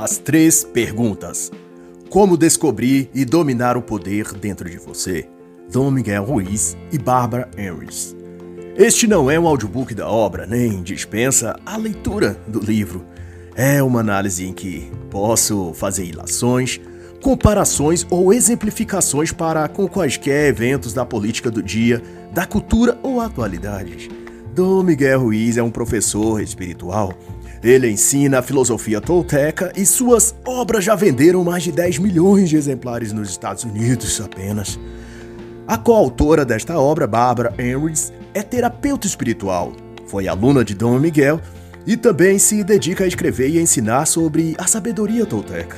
As três perguntas. Como descobrir e dominar o poder dentro de você? Dom Miguel Ruiz e Barbara Harris. Este não é um audiobook da obra, nem dispensa a leitura do livro. É uma análise em que posso fazer ilações, comparações ou exemplificações para com quaisquer eventos da política do dia, da cultura ou atualidades. Dom Miguel Ruiz é um professor espiritual ele ensina a filosofia tolteca e suas obras já venderam mais de 10 milhões de exemplares nos Estados Unidos apenas. A coautora desta obra, Barbara Henrys, é terapeuta espiritual, foi aluna de Dom Miguel e também se dedica a escrever e ensinar sobre a sabedoria tolteca.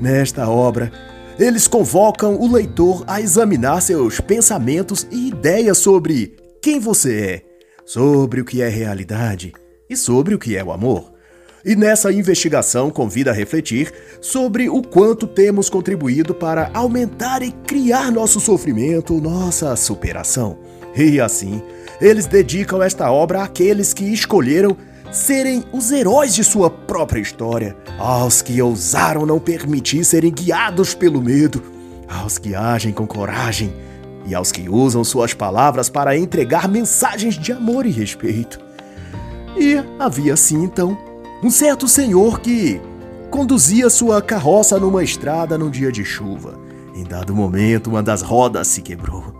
Nesta obra, eles convocam o leitor a examinar seus pensamentos e ideias sobre quem você é, sobre o que é realidade e sobre o que é o amor. E nessa investigação convida a refletir sobre o quanto temos contribuído para aumentar e criar nosso sofrimento, nossa superação. E assim, eles dedicam esta obra àqueles que escolheram serem os heróis de sua própria história, aos que ousaram não permitir serem guiados pelo medo, aos que agem com coragem e aos que usam suas palavras para entregar mensagens de amor e respeito. E havia assim então um certo senhor que conduzia sua carroça numa estrada num dia de chuva. Em dado momento, uma das rodas se quebrou.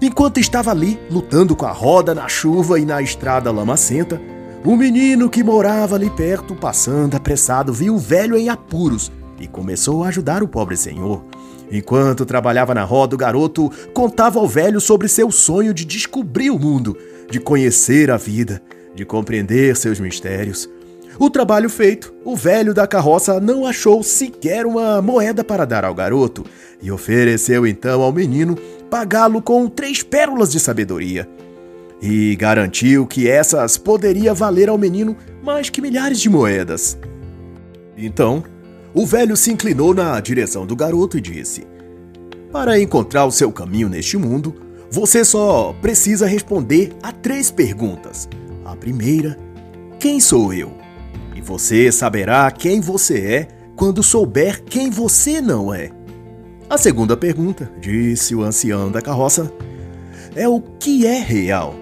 Enquanto estava ali, lutando com a roda na chuva e na estrada lamacenta, o menino que morava ali perto, passando apressado, viu o velho em apuros e começou a ajudar o pobre senhor. Enquanto trabalhava na roda, o garoto contava ao velho sobre seu sonho de descobrir o mundo, de conhecer a vida, de compreender seus mistérios. O trabalho feito, o velho da carroça não achou sequer uma moeda para dar ao garoto e ofereceu então ao menino pagá-lo com três pérolas de sabedoria. E garantiu que essas poderia valer ao menino mais que milhares de moedas. Então, o velho se inclinou na direção do garoto e disse: Para encontrar o seu caminho neste mundo, você só precisa responder a três perguntas. A primeira: Quem sou eu? Você saberá quem você é quando souber quem você não é. A segunda pergunta, disse o ancião da carroça, é o que é real.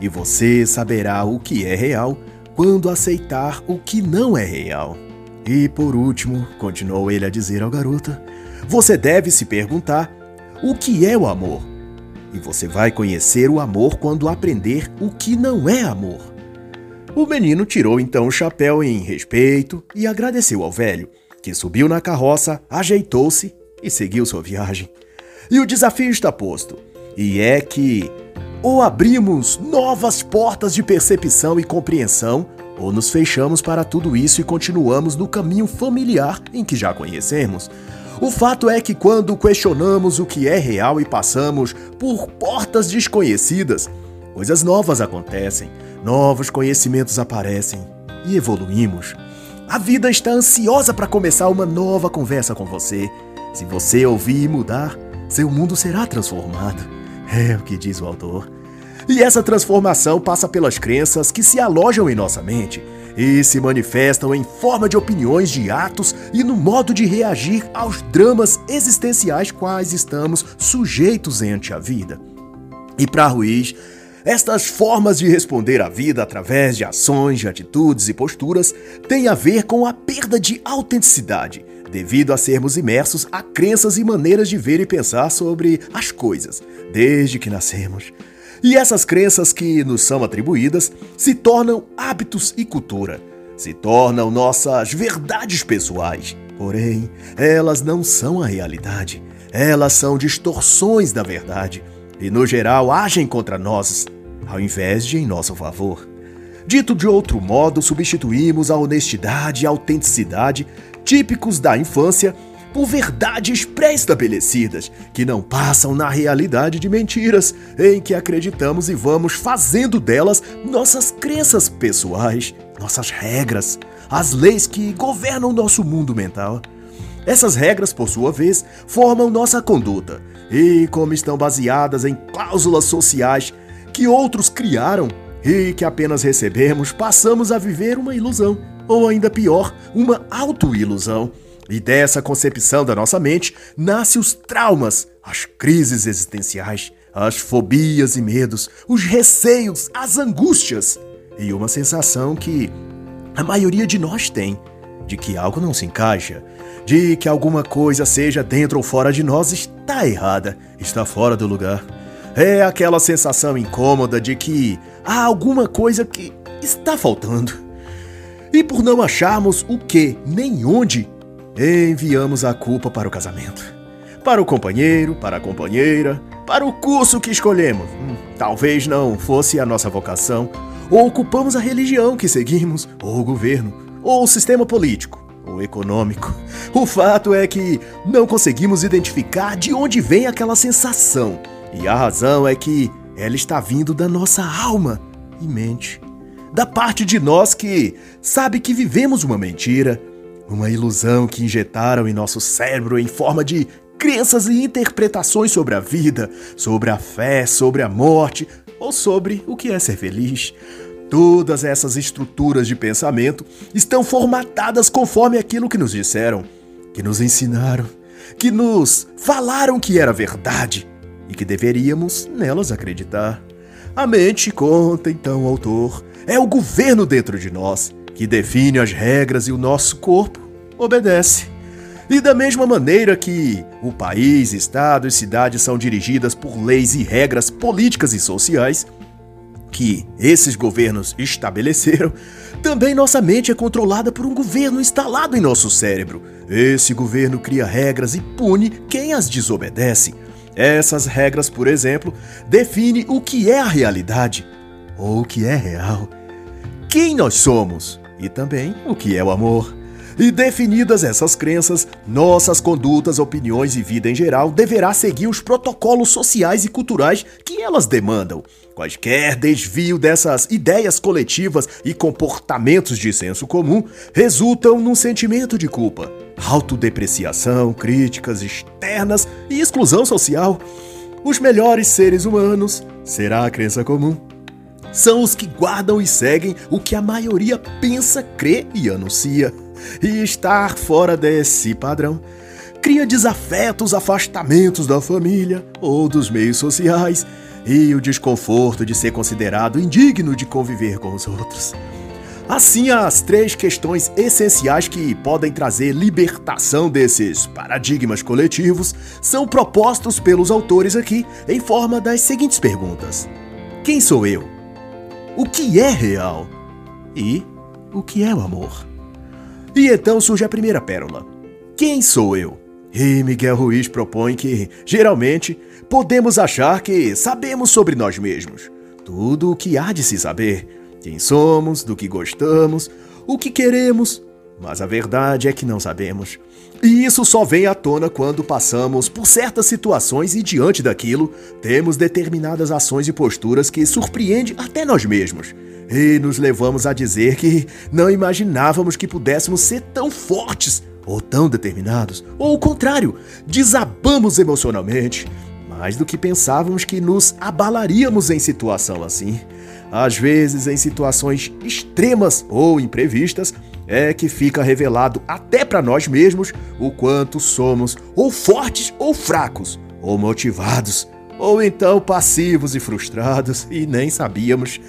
E você saberá o que é real quando aceitar o que não é real. E por último, continuou ele a dizer ao garoto, você deve se perguntar o que é o amor. E você vai conhecer o amor quando aprender o que não é amor. O menino tirou então o chapéu em respeito e agradeceu ao velho, que subiu na carroça, ajeitou-se e seguiu sua viagem. E o desafio está posto, e é que ou abrimos novas portas de percepção e compreensão, ou nos fechamos para tudo isso e continuamos no caminho familiar em que já conhecemos. O fato é que quando questionamos o que é real e passamos por portas desconhecidas, coisas novas acontecem novos conhecimentos aparecem e evoluímos. A vida está ansiosa para começar uma nova conversa com você. Se você ouvir e mudar, seu mundo será transformado. É o que diz o autor. E essa transformação passa pelas crenças que se alojam em nossa mente e se manifestam em forma de opiniões de atos e no modo de reagir aos dramas existenciais quais estamos sujeitos ante a vida. E para Ruiz, estas formas de responder à vida através de ações, de atitudes e posturas têm a ver com a perda de autenticidade, devido a sermos imersos a crenças e maneiras de ver e pensar sobre as coisas, desde que nascemos. E essas crenças que nos são atribuídas se tornam hábitos e cultura, se tornam nossas verdades pessoais. Porém, elas não são a realidade, elas são distorções da verdade e, no geral, agem contra nós ao invés de em nosso favor. Dito de outro modo, substituímos a honestidade e a autenticidade típicos da infância por verdades pré-estabelecidas, que não passam na realidade de mentiras, em que acreditamos e vamos fazendo delas nossas crenças pessoais, nossas regras, as leis que governam nosso mundo mental. Essas regras, por sua vez, formam nossa conduta, e como estão baseadas em cláusulas sociais que outros criaram e que apenas recebemos, passamos a viver uma ilusão, ou ainda pior, uma autoilusão. E dessa concepção da nossa mente nasce os traumas, as crises existenciais, as fobias e medos, os receios, as angústias e uma sensação que a maioria de nós tem de que algo não se encaixa, de que alguma coisa, seja dentro ou fora de nós, está errada, está fora do lugar. É aquela sensação incômoda de que há alguma coisa que está faltando. E por não acharmos o que nem onde, enviamos a culpa para o casamento, para o companheiro, para a companheira, para o curso que escolhemos. Hum, talvez não fosse a nossa vocação, ou ocupamos a religião que seguimos, ou o governo, ou o sistema político, ou econômico. O fato é que não conseguimos identificar de onde vem aquela sensação, e a razão é que ela está vindo da nossa alma e mente. Da parte de nós que sabe que vivemos uma mentira, uma ilusão que injetaram em nosso cérebro em forma de crenças e interpretações sobre a vida, sobre a fé, sobre a morte ou sobre o que é ser feliz. Todas essas estruturas de pensamento estão formatadas conforme aquilo que nos disseram, que nos ensinaram, que nos falaram que era verdade e que deveríamos nelas acreditar. A mente, conta então o autor, é o governo dentro de nós que define as regras e o nosso corpo obedece. E da mesma maneira que o país, estado e cidade são dirigidas por leis e regras políticas e sociais que esses governos estabeleceram, também nossa mente é controlada por um governo instalado em nosso cérebro. Esse governo cria regras e pune quem as desobedece. Essas regras, por exemplo, definem o que é a realidade ou o que é real, quem nós somos e também o que é o amor. E definidas essas crenças, nossas condutas, opiniões e vida em geral deverá seguir os protocolos sociais e culturais que elas demandam. Quaisquer desvio dessas ideias coletivas e comportamentos de senso comum resultam num sentimento de culpa, autodepreciação, críticas externas e exclusão social. Os melhores seres humanos será a crença comum são os que guardam e seguem o que a maioria pensa, crê e anuncia. E estar fora desse padrão cria desafetos, afastamentos da família ou dos meios sociais e o desconforto de ser considerado indigno de conviver com os outros. Assim, as três questões essenciais que podem trazer libertação desses paradigmas coletivos são propostos pelos autores aqui em forma das seguintes perguntas: Quem sou eu? O que é real? E o que é o amor? E então surge a primeira pérola. Quem sou eu? E Miguel Ruiz propõe que, geralmente, podemos achar que sabemos sobre nós mesmos. Tudo o que há de se saber. Quem somos, do que gostamos, o que queremos. Mas a verdade é que não sabemos. E isso só vem à tona quando passamos por certas situações e, diante daquilo, temos determinadas ações e posturas que surpreendem até nós mesmos. E nos levamos a dizer que não imaginávamos que pudéssemos ser tão fortes ou tão determinados, ou o contrário, desabamos emocionalmente, mais do que pensávamos que nos abalaríamos em situação assim. Às vezes, em situações extremas ou imprevistas, é que fica revelado até para nós mesmos o quanto somos ou fortes ou fracos, ou motivados, ou então passivos e frustrados e nem sabíamos.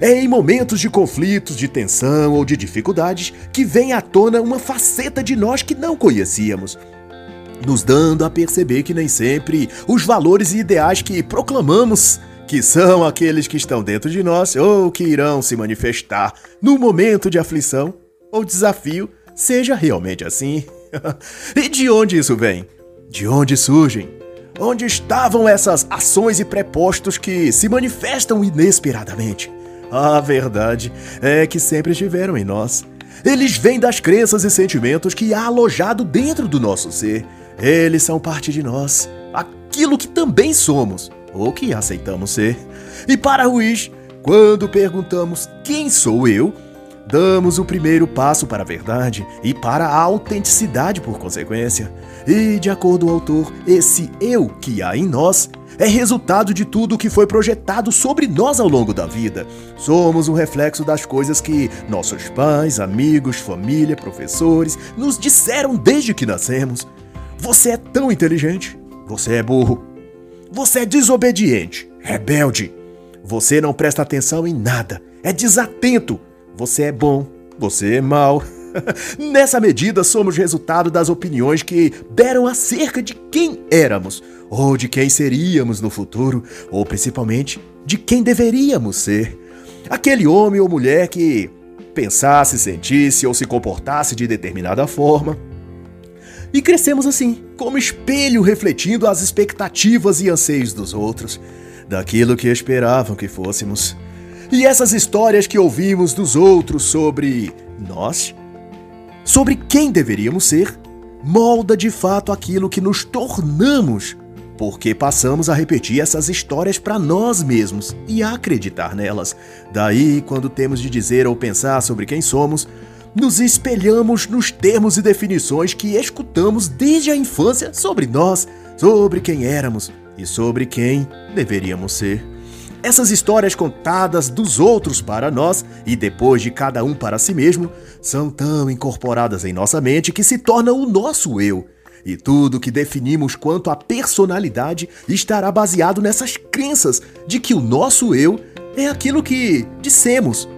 É em momentos de conflitos, de tensão ou de dificuldades que vem à tona uma faceta de nós que não conhecíamos, nos dando a perceber que nem sempre os valores e ideais que proclamamos, que são aqueles que estão dentro de nós ou que irão se manifestar no momento de aflição ou desafio, seja realmente assim. e de onde isso vem? De onde surgem? Onde estavam essas ações e prepostos que se manifestam inesperadamente? A verdade é que sempre estiveram em nós. Eles vêm das crenças e sentimentos que há alojado dentro do nosso ser. Eles são parte de nós, aquilo que também somos, ou que aceitamos ser. E para Ruiz, quando perguntamos quem sou eu, damos o primeiro passo para a verdade e para a autenticidade por consequência. E, de acordo com o autor, esse eu que há em nós é resultado de tudo o que foi projetado sobre nós ao longo da vida. Somos um reflexo das coisas que nossos pais, amigos, família, professores nos disseram desde que nascemos. Você é tão inteligente. Você é burro. Você é desobediente, rebelde. Você não presta atenção em nada. É desatento. Você é bom. Você é mau. Nessa medida, somos resultado das opiniões que deram acerca de quem éramos, ou de quem seríamos no futuro, ou principalmente de quem deveríamos ser. Aquele homem ou mulher que pensasse, sentisse ou se comportasse de determinada forma. E crescemos assim, como espelho refletindo as expectativas e anseios dos outros, daquilo que esperavam que fôssemos. E essas histórias que ouvimos dos outros sobre nós sobre quem deveríamos ser, molda de fato aquilo que nos tornamos, porque passamos a repetir essas histórias para nós mesmos e a acreditar nelas. Daí, quando temos de dizer ou pensar sobre quem somos, nos espelhamos nos termos e definições que escutamos desde a infância sobre nós, sobre quem éramos e sobre quem deveríamos ser. Essas histórias contadas dos outros para nós e depois de cada um para si mesmo são tão incorporadas em nossa mente que se tornam o nosso eu. E tudo que definimos quanto à personalidade estará baseado nessas crenças de que o nosso eu é aquilo que dissemos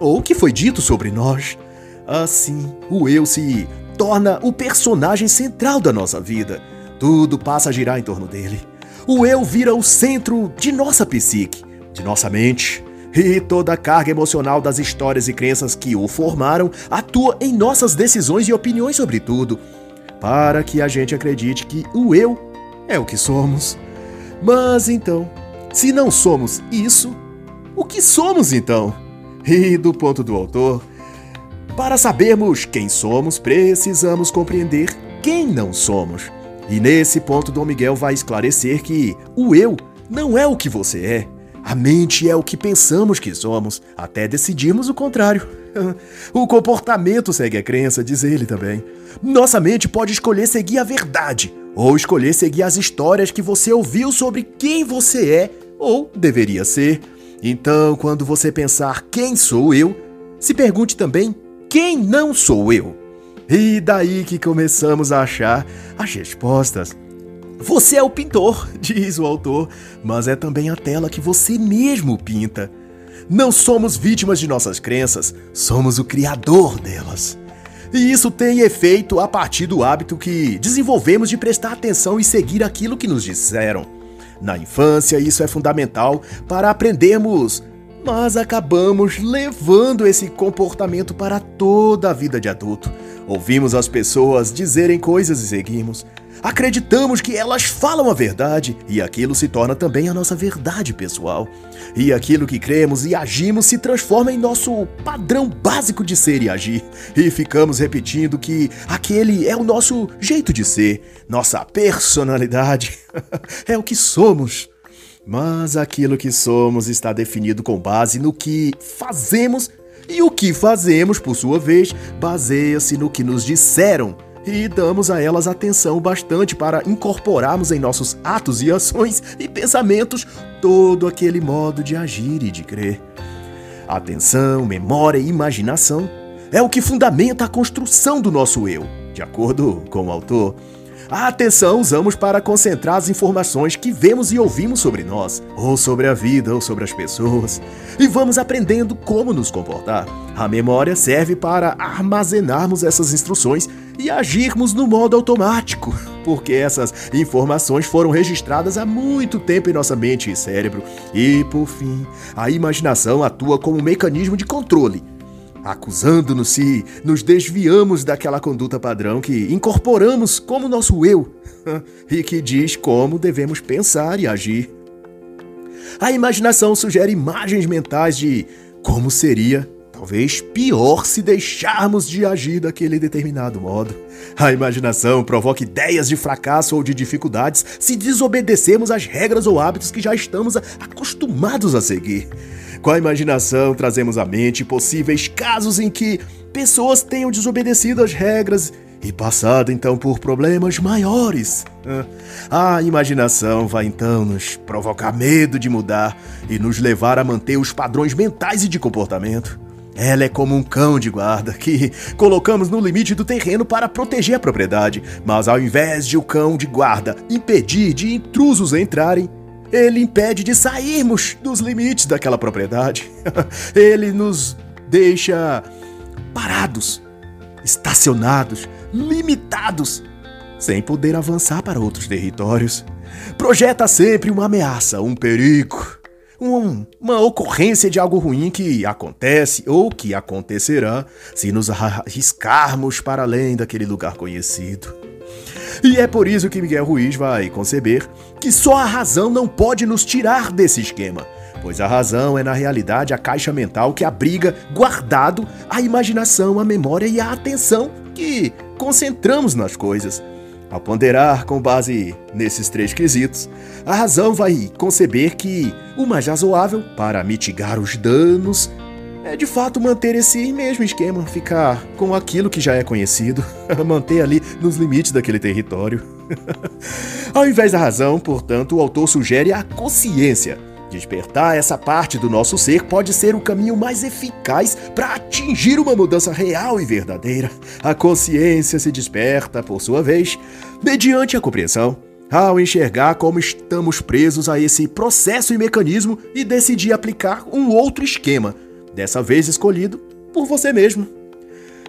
ou que foi dito sobre nós. Assim, o eu se torna o personagem central da nossa vida. Tudo passa a girar em torno dele. O eu vira o centro de nossa psique de nossa mente. E toda a carga emocional das histórias e crenças que o formaram atua em nossas decisões e opiniões sobre tudo, para que a gente acredite que o eu é o que somos. Mas então, se não somos isso, o que somos então? E do ponto do autor, para sabermos quem somos, precisamos compreender quem não somos. E nesse ponto, Dom Miguel vai esclarecer que o eu não é o que você é, a mente é o que pensamos que somos, até decidirmos o contrário. o comportamento segue a crença, diz ele também. Nossa mente pode escolher seguir a verdade, ou escolher seguir as histórias que você ouviu sobre quem você é ou deveria ser. Então, quando você pensar quem sou eu, se pergunte também quem não sou eu. E daí que começamos a achar as respostas. Você é o pintor, diz o autor, mas é também a tela que você mesmo pinta. Não somos vítimas de nossas crenças, somos o criador delas. E isso tem efeito a partir do hábito que desenvolvemos de prestar atenção e seguir aquilo que nos disseram. Na infância, isso é fundamental para aprendermos, mas acabamos levando esse comportamento para toda a vida de adulto. Ouvimos as pessoas dizerem coisas e seguimos. Acreditamos que elas falam a verdade e aquilo se torna também a nossa verdade pessoal. E aquilo que cremos e agimos se transforma em nosso padrão básico de ser e agir. E ficamos repetindo que aquele é o nosso jeito de ser, nossa personalidade. é o que somos. Mas aquilo que somos está definido com base no que fazemos e o que fazemos, por sua vez, baseia-se no que nos disseram e damos a elas atenção bastante para incorporarmos em nossos atos e ações e pensamentos todo aquele modo de agir e de crer. Atenção, memória e imaginação é o que fundamenta a construção do nosso eu, de acordo com o autor. A atenção usamos para concentrar as informações que vemos e ouvimos sobre nós, ou sobre a vida, ou sobre as pessoas, e vamos aprendendo como nos comportar. A memória serve para armazenarmos essas instruções e agirmos no modo automático, porque essas informações foram registradas há muito tempo em nossa mente e cérebro. E, por fim, a imaginação atua como um mecanismo de controle acusando-nos se nos desviamos daquela conduta padrão que incorporamos como nosso eu e que diz como devemos pensar e agir. A imaginação sugere imagens mentais de como seria, talvez pior, se deixarmos de agir daquele determinado modo. A imaginação provoca ideias de fracasso ou de dificuldades se desobedecermos às regras ou hábitos que já estamos acostumados a seguir. Com a imaginação, trazemos à mente possíveis casos em que pessoas tenham desobedecido às regras e passada então por problemas maiores. A imaginação vai então nos provocar medo de mudar e nos levar a manter os padrões mentais e de comportamento. Ela é como um cão de guarda que colocamos no limite do terreno para proteger a propriedade, mas ao invés de o cão de guarda impedir de intrusos entrarem, ele impede de sairmos dos limites daquela propriedade. ele nos deixa parados, estacionados, limitados, sem poder avançar para outros territórios. Projeta sempre uma ameaça, um perigo, um, uma ocorrência de algo ruim que acontece ou que acontecerá se nos arriscarmos para além daquele lugar conhecido. E é por isso que Miguel Ruiz vai conceber que só a razão não pode nos tirar desse esquema, pois a razão é na realidade a caixa mental que abriga guardado a imaginação, a memória e a atenção que concentramos nas coisas. Ao ponderar com base nesses três quesitos, a razão vai conceber que o mais razoável para mitigar os danos é de fato manter esse mesmo esquema, ficar com aquilo que já é conhecido, manter ali nos limites daquele território. Ao invés da razão, portanto, o autor sugere a consciência Despertar essa parte do nosso ser pode ser o caminho mais eficaz para atingir uma mudança real e verdadeira. A consciência se desperta, por sua vez, mediante a compreensão, ao enxergar como estamos presos a esse processo e mecanismo e decidir aplicar um outro esquema, dessa vez escolhido por você mesmo.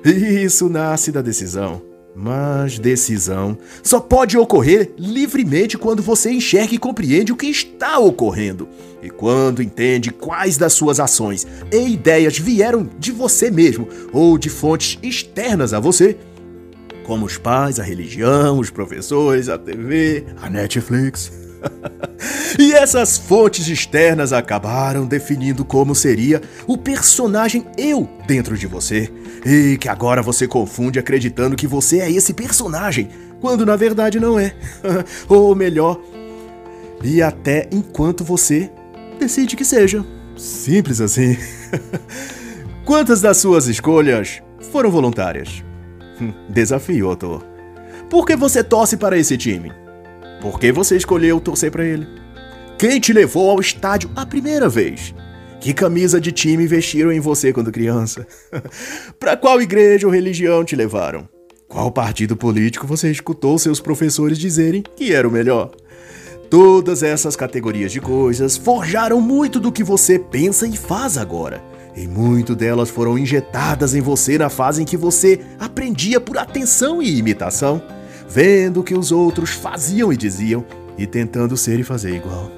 Isso nasce da decisão. Mas decisão só pode ocorrer livremente quando você enxerga e compreende o que está ocorrendo. E quando entende quais das suas ações e ideias vieram de você mesmo ou de fontes externas a você, como os pais, a religião, os professores, a TV, a Netflix. e essas fontes externas acabaram definindo como seria o personagem eu dentro de você. E que agora você confunde acreditando que você é esse personagem, quando na verdade não é. Ou melhor, e até enquanto você decide que seja. Simples assim. Quantas das suas escolhas foram voluntárias? Desafio, autor. Por que você torce para esse time? Por que você escolheu torcer para ele? Quem te levou ao estádio a primeira vez? Que camisa de time vestiram em você quando criança? para qual igreja ou religião te levaram? Qual partido político você escutou seus professores dizerem que era o melhor? Todas essas categorias de coisas forjaram muito do que você pensa e faz agora. E muito delas foram injetadas em você na fase em que você aprendia por atenção e imitação vendo o que os outros faziam e diziam e tentando ser e fazer igual.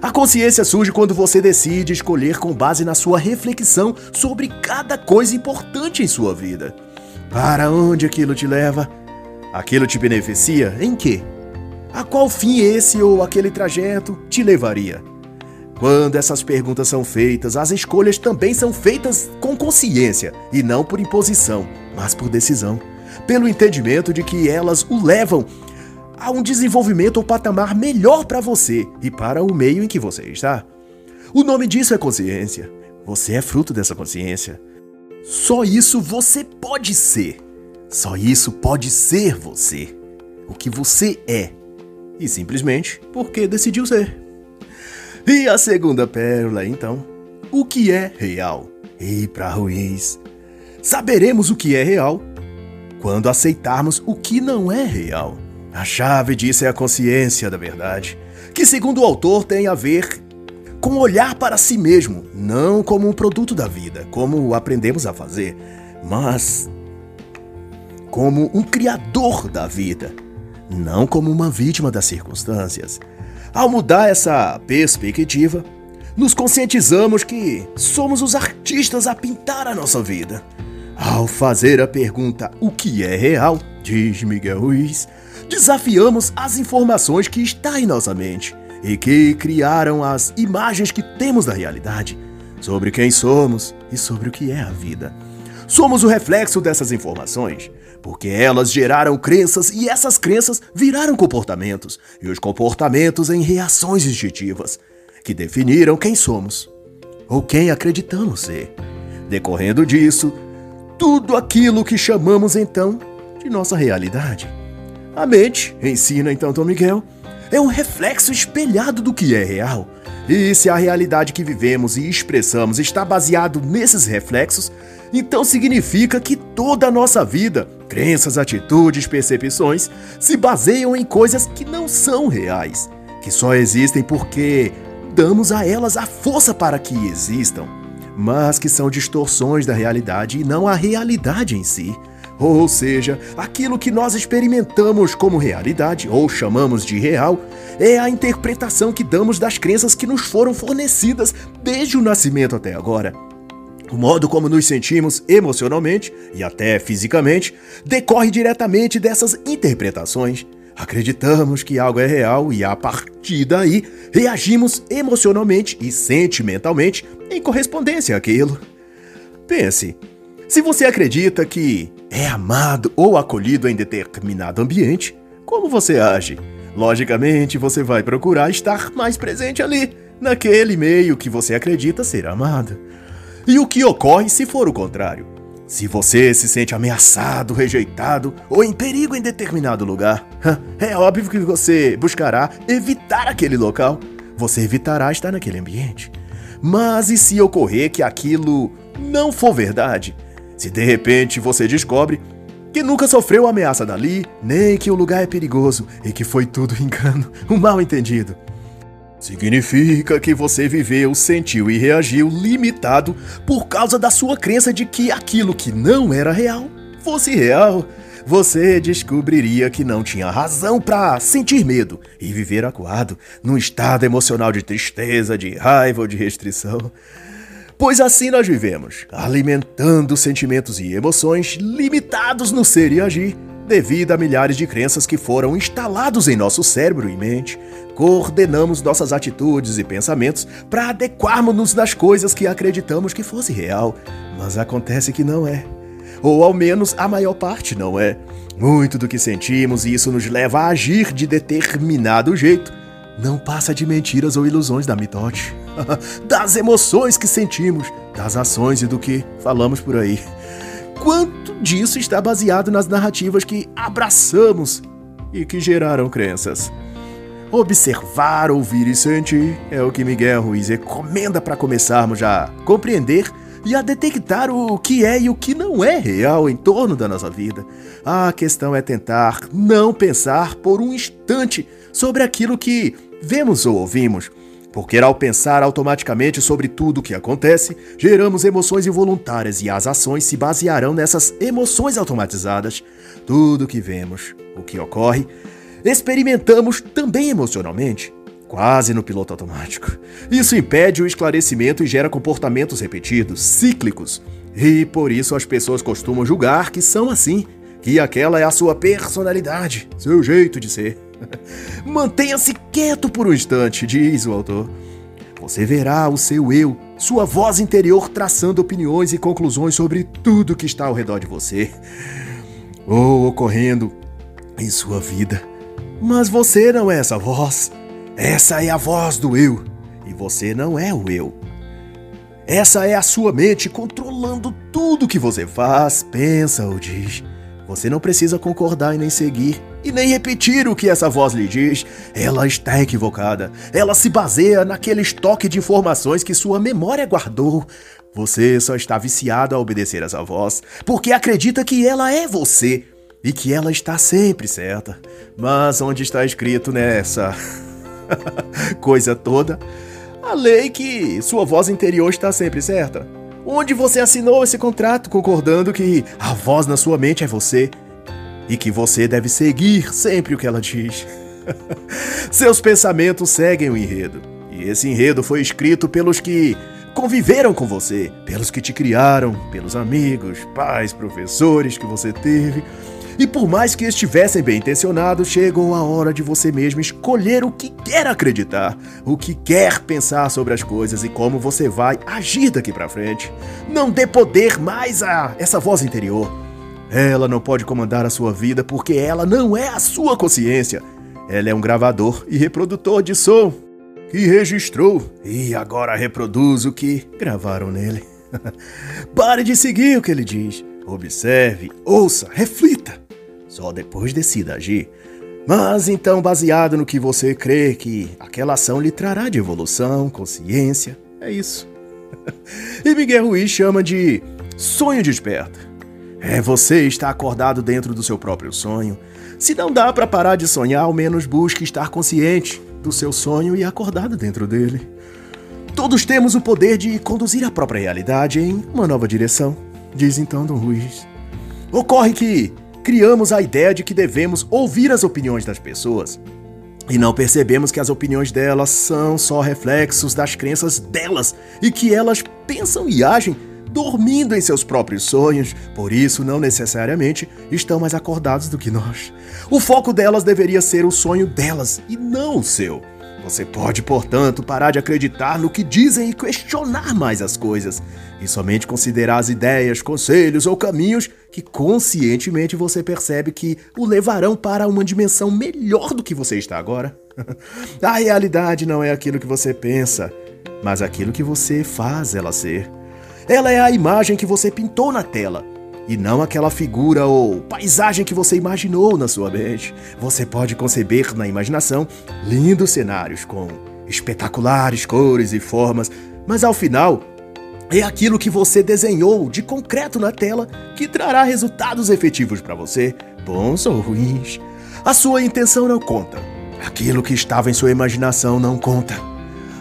A consciência surge quando você decide escolher com base na sua reflexão sobre cada coisa importante em sua vida. Para onde aquilo te leva? Aquilo te beneficia? Em quê? A qual fim esse ou aquele trajeto te levaria? Quando essas perguntas são feitas, as escolhas também são feitas com consciência e não por imposição, mas por decisão pelo entendimento de que elas o levam a um desenvolvimento ou patamar melhor para você e para o meio em que você está. O nome disso é consciência. Você é fruto dessa consciência. Só isso você pode ser. Só isso pode ser você. O que você é. E simplesmente porque decidiu ser. E a segunda pérola, então. O que é real? E para Ruiz, saberemos o que é real quando aceitarmos o que não é real. A chave disso é a consciência da verdade, que, segundo o autor, tem a ver com olhar para si mesmo, não como um produto da vida, como aprendemos a fazer, mas como um criador da vida, não como uma vítima das circunstâncias. Ao mudar essa perspectiva, nos conscientizamos que somos os artistas a pintar a nossa vida ao fazer a pergunta o que é real, diz Miguel Ruiz, desafiamos as informações que estão em nossa mente e que criaram as imagens que temos da realidade, sobre quem somos e sobre o que é a vida. Somos o reflexo dessas informações, porque elas geraram crenças e essas crenças viraram comportamentos, e os comportamentos em reações instintivas, que definiram quem somos ou quem acreditamos ser. Decorrendo disso, tudo aquilo que chamamos então de nossa realidade. A mente, ensina então Tom Miguel, é um reflexo espelhado do que é real. E se a realidade que vivemos e expressamos está baseado nesses reflexos, então significa que toda a nossa vida, crenças, atitudes, percepções, se baseiam em coisas que não são reais, que só existem porque damos a elas a força para que existam, mas que são distorções da realidade e não a realidade em si. Ou seja, aquilo que nós experimentamos como realidade, ou chamamos de real, é a interpretação que damos das crenças que nos foram fornecidas desde o nascimento até agora. O modo como nos sentimos emocionalmente e até fisicamente decorre diretamente dessas interpretações. Acreditamos que algo é real e a partir daí reagimos emocionalmente e sentimentalmente em correspondência àquilo. Pense, se você acredita que é amado ou acolhido em determinado ambiente, como você age? Logicamente, você vai procurar estar mais presente ali, naquele meio que você acredita ser amado. E o que ocorre se for o contrário? Se você se sente ameaçado, rejeitado ou em perigo em determinado lugar, é óbvio que você buscará evitar aquele local. Você evitará estar naquele ambiente. Mas e se ocorrer que aquilo não for verdade? Se de repente você descobre que nunca sofreu ameaça dali, nem que o lugar é perigoso e que foi tudo engano, um mal entendido. Significa que você viveu, sentiu e reagiu limitado por causa da sua crença de que aquilo que não era real fosse real. Você descobriria que não tinha razão para sentir medo e viver acuado, num estado emocional de tristeza, de raiva ou de restrição. Pois assim nós vivemos, alimentando sentimentos e emoções limitados no ser e agir, devido a milhares de crenças que foram instalados em nosso cérebro e mente, coordenamos nossas atitudes e pensamentos para adequarmos-nos das coisas que acreditamos que fosse real, mas acontece que não é. Ou ao menos a maior parte não é. Muito do que sentimos e isso nos leva a agir de determinado jeito não passa de mentiras ou ilusões da mitote, das emoções que sentimos, das ações e do que falamos por aí. Quanto disso está baseado nas narrativas que abraçamos e que geraram crenças? Observar, ouvir e sentir é o que Miguel Ruiz recomenda para começarmos a compreender e a detectar o que é e o que não é real em torno da nossa vida. A questão é tentar não pensar por um instante sobre aquilo que vemos ou ouvimos, porque ao pensar automaticamente sobre tudo o que acontece, geramos emoções involuntárias e as ações se basearão nessas emoções automatizadas. Tudo que vemos, o que ocorre, experimentamos também emocionalmente, quase no piloto automático. Isso impede o esclarecimento e gera comportamentos repetidos, cíclicos. E por isso as pessoas costumam julgar que são assim, que aquela é a sua personalidade, seu jeito de ser. Mantenha-se quieto por um instante, diz o autor. Você verá o seu eu, sua voz interior traçando opiniões e conclusões sobre tudo que está ao redor de você ou ocorrendo em sua vida. Mas você não é essa voz. Essa é a voz do eu. E você não é o eu. Essa é a sua mente controlando tudo que você faz, pensa ou diz. Você não precisa concordar e nem seguir e nem repetir o que essa voz lhe diz. Ela está equivocada. Ela se baseia naquele estoque de informações que sua memória guardou. Você só está viciado a obedecer essa voz porque acredita que ela é você e que ela está sempre certa. Mas onde está escrito nessa coisa toda a lei que sua voz interior está sempre certa? Onde você assinou esse contrato concordando que a voz na sua mente é você e que você deve seguir sempre o que ela diz? Seus pensamentos seguem o enredo, e esse enredo foi escrito pelos que conviveram com você, pelos que te criaram, pelos amigos, pais, professores que você teve. E por mais que estivessem bem intencionados, chegou a hora de você mesmo escolher o que quer acreditar, o que quer pensar sobre as coisas e como você vai agir daqui para frente. Não dê poder mais a essa voz interior. Ela não pode comandar a sua vida porque ela não é a sua consciência. Ela é um gravador e reprodutor de som que registrou e agora reproduz o que gravaram nele. Pare de seguir o que ele diz. Observe, ouça, reflita. Só depois decida agir. Mas então, baseado no que você crê que aquela ação lhe trará de evolução, consciência, é isso. e Miguel Ruiz chama de sonho desperta. É você estar acordado dentro do seu próprio sonho. Se não dá para parar de sonhar, ao menos busque estar consciente do seu sonho e acordado dentro dele. Todos temos o poder de conduzir a própria realidade em uma nova direção, diz então Dom Ruiz. Ocorre que criamos a ideia de que devemos ouvir as opiniões das pessoas. E não percebemos que as opiniões delas são só reflexos das crenças delas e que elas pensam e agem dormindo em seus próprios sonhos, por isso não necessariamente estão mais acordados do que nós. O foco delas deveria ser o sonho delas e não o seu. Você pode, portanto, parar de acreditar no que dizem e questionar mais as coisas, e somente considerar as ideias, conselhos ou caminhos que conscientemente você percebe que o levarão para uma dimensão melhor do que você está agora. a realidade não é aquilo que você pensa, mas aquilo que você faz ela ser. Ela é a imagem que você pintou na tela, e não aquela figura ou paisagem que você imaginou na sua mente. Você pode conceber na imaginação lindos cenários com espetaculares cores e formas, mas ao final é aquilo que você desenhou de concreto na tela que trará resultados efetivos para você, bons ou ruins. A sua intenção não conta. Aquilo que estava em sua imaginação não conta.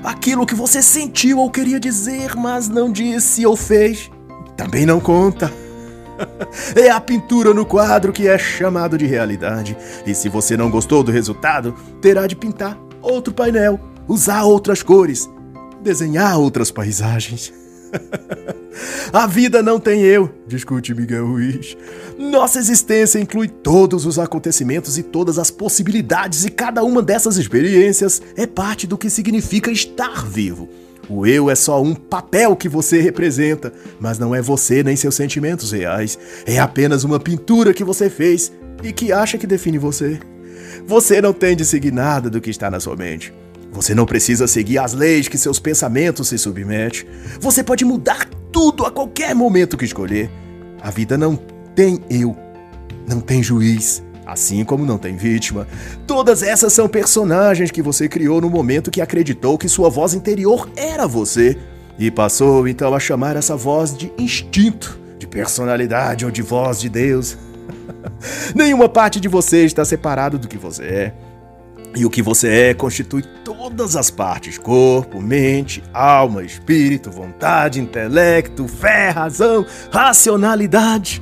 Aquilo que você sentiu ou queria dizer, mas não disse ou fez, também não conta. É a pintura no quadro que é chamado de realidade. E se você não gostou do resultado, terá de pintar outro painel, usar outras cores, desenhar outras paisagens. A vida não tem eu, discute Miguel Ruiz. Nossa existência inclui todos os acontecimentos e todas as possibilidades, e cada uma dessas experiências é parte do que significa estar vivo. O eu é só um papel que você representa, mas não é você nem seus sentimentos reais. É apenas uma pintura que você fez e que acha que define você. Você não tem de seguir nada do que está na sua mente. Você não precisa seguir as leis que seus pensamentos se submetem. Você pode mudar tudo a qualquer momento que escolher. A vida não tem eu, não tem juiz, Assim como não tem vítima, todas essas são personagens que você criou no momento que acreditou que sua voz interior era você e passou então a chamar essa voz de instinto, de personalidade ou de voz de Deus. Nenhuma parte de você está separada do que você é. E o que você é constitui todas as partes: corpo, mente, alma, espírito, vontade, intelecto, fé, razão, racionalidade.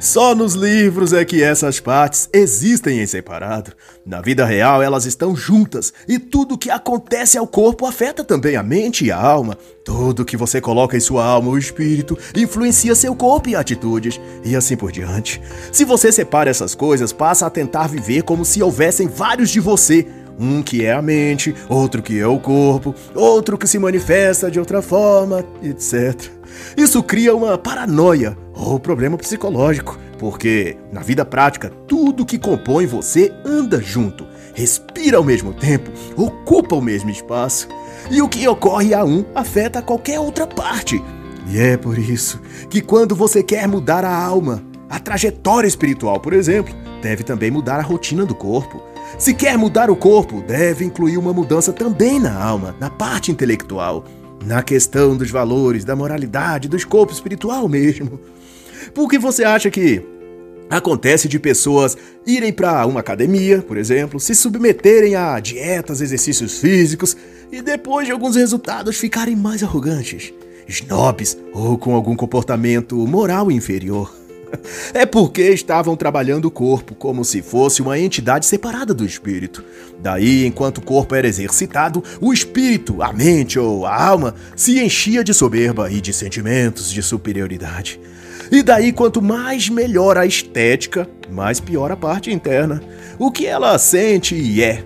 Só nos livros é que essas partes existem em separado. Na vida real, elas estão juntas e tudo que acontece ao corpo afeta também a mente e a alma. Tudo que você coloca em sua alma ou espírito influencia seu corpo e atitudes, e assim por diante. Se você separa essas coisas, passa a tentar viver como se houvessem vários de você, um que é a mente, outro que é o corpo, outro que se manifesta de outra forma, etc. Isso cria uma paranoia ou problema psicológico, porque na vida prática tudo que compõe você anda junto, respira ao mesmo tempo, ocupa o mesmo espaço. E o que ocorre a um afeta qualquer outra parte. E é por isso que quando você quer mudar a alma, a trajetória espiritual, por exemplo, deve também mudar a rotina do corpo. Se quer mudar o corpo, deve incluir uma mudança também na alma, na parte intelectual, na questão dos valores, da moralidade, do escopo espiritual mesmo. Por que você acha que Acontece de pessoas irem para uma academia, por exemplo, se submeterem a dietas, exercícios físicos e depois de alguns resultados ficarem mais arrogantes, snobs ou com algum comportamento moral inferior. É porque estavam trabalhando o corpo como se fosse uma entidade separada do espírito. Daí, enquanto o corpo era exercitado, o espírito, a mente ou a alma se enchia de soberba e de sentimentos de superioridade. E daí, quanto mais melhor a estética, mais pior a parte interna. O que ela sente e é.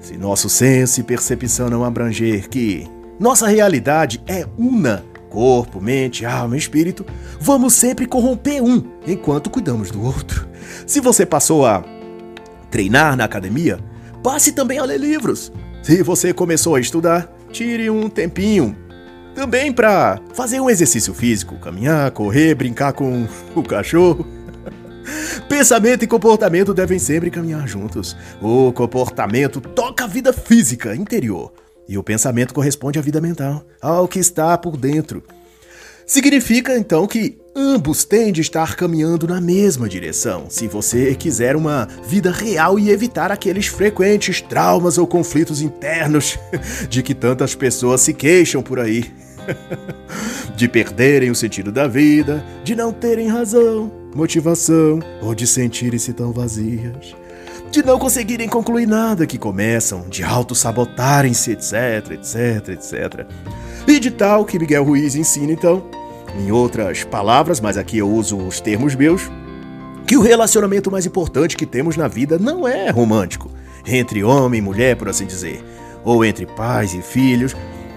Se nosso senso e percepção não abranger que nossa realidade é una corpo, mente, alma e espírito, vamos sempre corromper um enquanto cuidamos do outro. Se você passou a treinar na academia, passe também a ler livros. Se você começou a estudar, tire um tempinho também para fazer um exercício físico, caminhar, correr, brincar com o cachorro. Pensamento e comportamento devem sempre caminhar juntos. O comportamento toca a vida física interior e o pensamento corresponde à vida mental, ao que está por dentro. Significa então que ambos têm de estar caminhando na mesma direção, se você quiser uma vida real e evitar aqueles frequentes traumas ou conflitos internos de que tantas pessoas se queixam por aí. de perderem o sentido da vida, de não terem razão, motivação ou de sentirem-se tão vazias, de não conseguirem concluir nada que começam, de auto-sabotarem-se, etc, etc, etc. E de tal que Miguel Ruiz ensina então, em outras palavras, mas aqui eu uso os termos meus, que o relacionamento mais importante que temos na vida não é romântico, entre homem e mulher, por assim dizer, ou entre pais e filhos,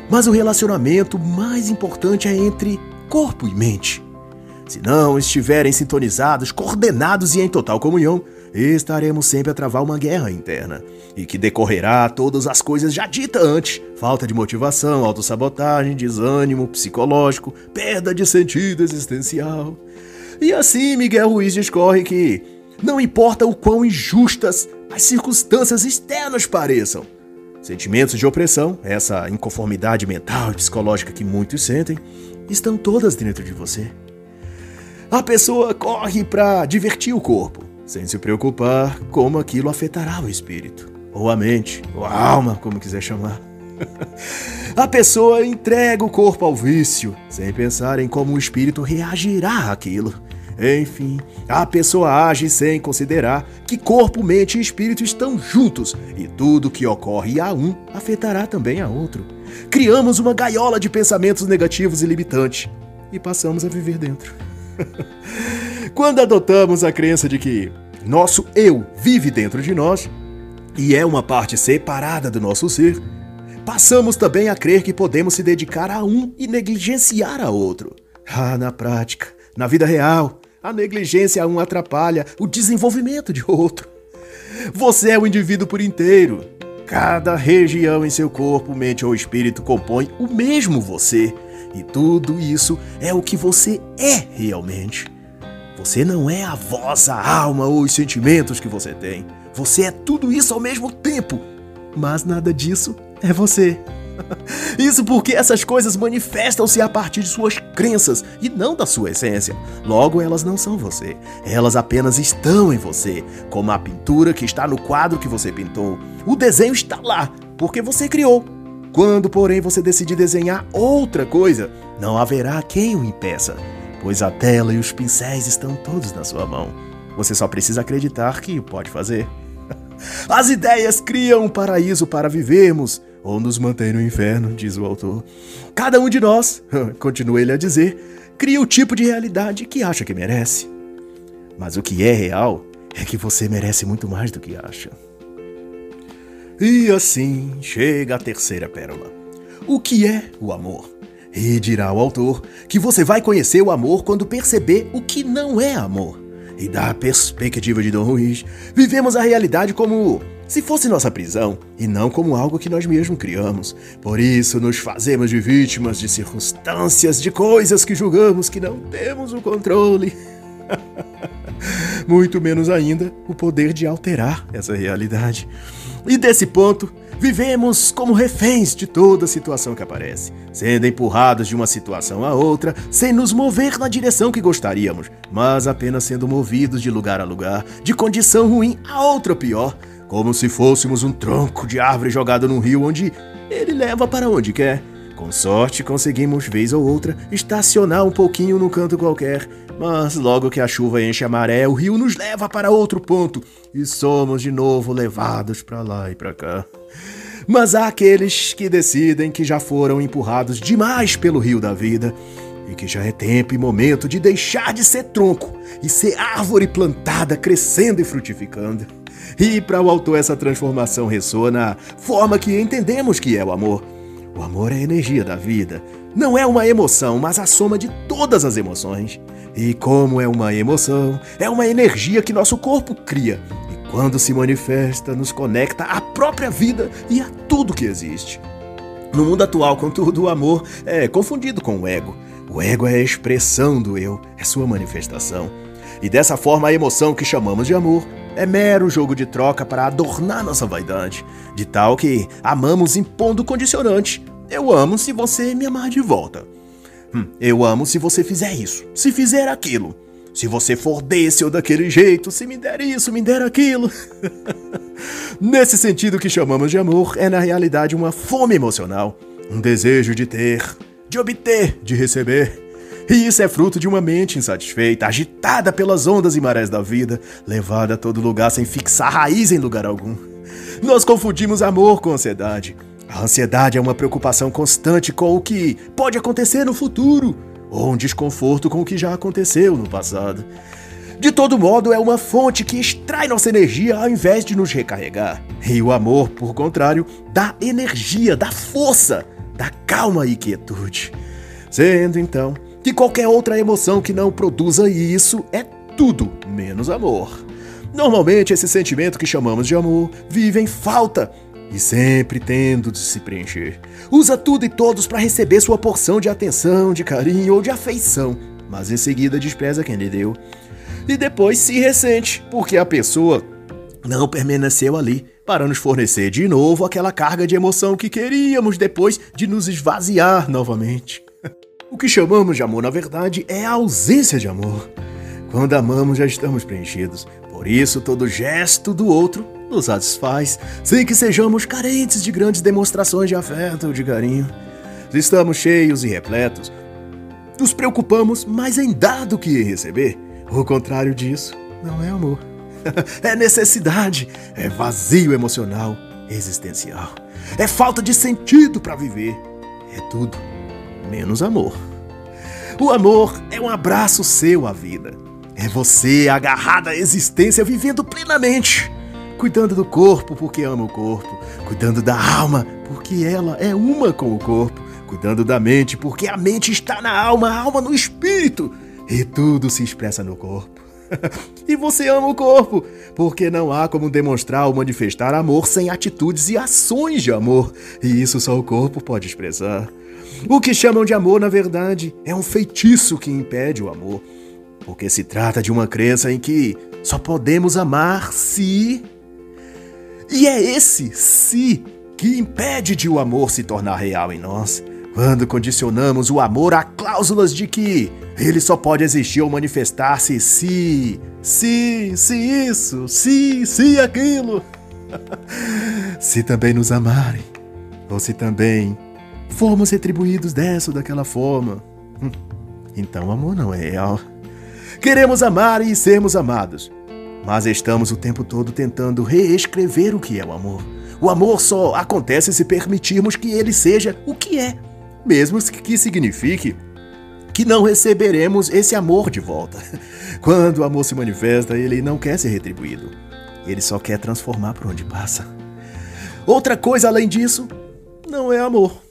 mas o relacionamento mais importante é entre corpo e mente. Se não estiverem sintonizados, coordenados e em total comunhão, estaremos sempre a travar uma guerra interna, e que decorrerá todas as coisas já ditas antes: falta de motivação, autossabotagem, desânimo psicológico, perda de sentido existencial. E assim Miguel Ruiz discorre que não importa o quão injustas as circunstâncias externas pareçam, Sentimentos de opressão, essa inconformidade mental e psicológica que muitos sentem, estão todas dentro de você. A pessoa corre para divertir o corpo, sem se preocupar como aquilo afetará o espírito, ou a mente, ou a alma, como quiser chamar. A pessoa entrega o corpo ao vício, sem pensar em como o espírito reagirá àquilo. Enfim, a pessoa age sem considerar que corpo, mente e espírito estão juntos e tudo que ocorre a um afetará também a outro. Criamos uma gaiola de pensamentos negativos e limitantes e passamos a viver dentro. Quando adotamos a crença de que nosso eu vive dentro de nós e é uma parte separada do nosso ser, passamos também a crer que podemos se dedicar a um e negligenciar a outro. Ah, na prática, na vida real, a negligência a um atrapalha o desenvolvimento de outro. Você é o indivíduo por inteiro. Cada região em seu corpo, mente ou espírito compõe o mesmo você. E tudo isso é o que você é realmente. Você não é a voz, a alma ou os sentimentos que você tem. Você é tudo isso ao mesmo tempo. Mas nada disso é você. Isso porque essas coisas manifestam-se a partir de suas crenças e não da sua essência. Logo, elas não são você. Elas apenas estão em você, como a pintura que está no quadro que você pintou. O desenho está lá, porque você criou. Quando, porém, você decidir desenhar outra coisa, não haverá quem o impeça, pois a tela e os pincéis estão todos na sua mão. Você só precisa acreditar que pode fazer. As ideias criam um paraíso para vivermos ou nos mantém no inferno, diz o autor. Cada um de nós, continua ele a dizer, cria o tipo de realidade que acha que merece. Mas o que é real é que você merece muito mais do que acha. E assim chega a terceira pérola. O que é o amor? E dirá o autor que você vai conhecer o amor quando perceber o que não é amor. E da perspectiva de Dom Ruiz, vivemos a realidade como se fosse nossa prisão e não como algo que nós mesmos criamos. Por isso nos fazemos de vítimas de circunstâncias, de coisas que julgamos que não temos o controle. Muito menos ainda o poder de alterar essa realidade. E desse ponto, vivemos como reféns de toda situação que aparece, sendo empurrados de uma situação a outra, sem nos mover na direção que gostaríamos, mas apenas sendo movidos de lugar a lugar, de condição ruim a outra pior como se fôssemos um tronco de árvore jogado num rio onde ele leva para onde quer. Com sorte, conseguimos, vez ou outra, estacionar um pouquinho num canto qualquer, mas logo que a chuva enche a maré, o rio nos leva para outro ponto e somos de novo levados para lá e para cá. Mas há aqueles que decidem que já foram empurrados demais pelo rio da vida e que já é tempo e momento de deixar de ser tronco e ser árvore plantada, crescendo e frutificando. E para o autor essa transformação ressoa na forma que entendemos que é o amor. O amor é a energia da vida. Não é uma emoção, mas a soma de todas as emoções. E como é uma emoção, é uma energia que nosso corpo cria. Quando se manifesta, nos conecta à própria vida e a tudo que existe. No mundo atual, contudo, o amor é confundido com o ego. O ego é a expressão do eu, é sua manifestação. E dessa forma a emoção que chamamos de amor é mero jogo de troca para adornar nossa vaidade, de tal que amamos impondo condicionante. Eu amo se você me amar de volta. Hum, eu amo se você fizer isso, se fizer aquilo. Se você for desse ou daquele jeito, se me der isso, me der aquilo. Nesse sentido que chamamos de amor, é na realidade uma fome emocional, um desejo de ter, de obter, de receber. E isso é fruto de uma mente insatisfeita, agitada pelas ondas e marés da vida, levada a todo lugar sem fixar raiz em lugar algum. Nós confundimos amor com ansiedade. A ansiedade é uma preocupação constante com o que pode acontecer no futuro, ou um desconforto com o que já aconteceu no passado. De todo modo, é uma fonte que extrai nossa energia ao invés de nos recarregar. E o amor, por contrário, dá energia, dá força, dá calma e quietude. Sendo então que qualquer outra emoção que não produza isso é tudo menos amor. Normalmente, esse sentimento que chamamos de amor vive em falta e sempre tendo de se preencher. Usa tudo e todos para receber sua porção de atenção, de carinho ou de afeição, mas em seguida despreza quem lhe deu. E depois se ressente, porque a pessoa não permaneceu ali para nos fornecer de novo aquela carga de emoção que queríamos depois de nos esvaziar novamente. O que chamamos de amor, na verdade, é a ausência de amor. Quando amamos, já estamos preenchidos. Por isso, todo gesto do outro nos satisfaz, sem que sejamos carentes de grandes demonstrações de afeto ou de carinho. Estamos cheios e repletos. Nos preocupamos mais em dar do que em receber. O contrário disso não é amor. é necessidade, é vazio emocional, existencial. É falta de sentido para viver. É tudo menos amor. O amor é um abraço seu à vida. É você agarrado à existência, vivendo plenamente. Cuidando do corpo porque ama o corpo. Cuidando da alma porque ela é uma com o corpo. Cuidando da mente porque a mente está na alma, a alma no espírito. E tudo se expressa no corpo. e você ama o corpo, porque não há como demonstrar ou manifestar amor sem atitudes e ações de amor, e isso só o corpo pode expressar. O que chamam de amor, na verdade, é um feitiço que impede o amor, porque se trata de uma crença em que só podemos amar se. E é esse se que impede de o amor se tornar real em nós. Quando condicionamos o amor a cláusulas de que ele só pode existir ou manifestar-se se, se, se isso, se, se aquilo. se também nos amarem, ou se também formos retribuídos dessa ou daquela forma. Hum, então amor não é real. Queremos amar e sermos amados, mas estamos o tempo todo tentando reescrever o que é o amor. O amor só acontece se permitirmos que ele seja o que é mesmo que signifique que não receberemos esse amor de volta. Quando o amor se manifesta, ele não quer ser retribuído. Ele só quer transformar por onde passa. Outra coisa além disso, não é amor.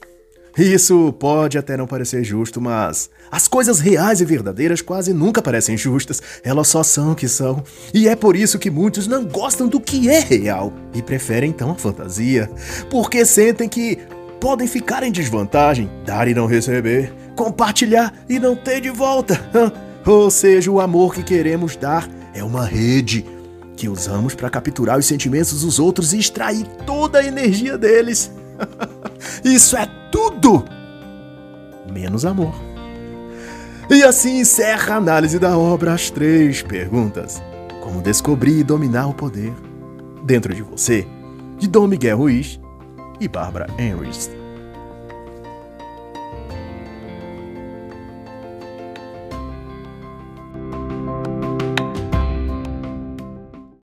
Isso pode até não parecer justo, mas as coisas reais e verdadeiras quase nunca parecem justas, elas só são o que são. E é por isso que muitos não gostam do que é real e preferem então a fantasia, porque sentem que podem ficar em desvantagem, dar e não receber, compartilhar e não ter de volta. Ou seja, o amor que queremos dar é uma rede que usamos para capturar os sentimentos dos outros e extrair toda a energia deles. Isso é tudo menos amor. E assim encerra a análise da obra As Três Perguntas. Como descobrir e dominar o poder dentro de você, de Dom Miguel Ruiz e Barbara Henrys.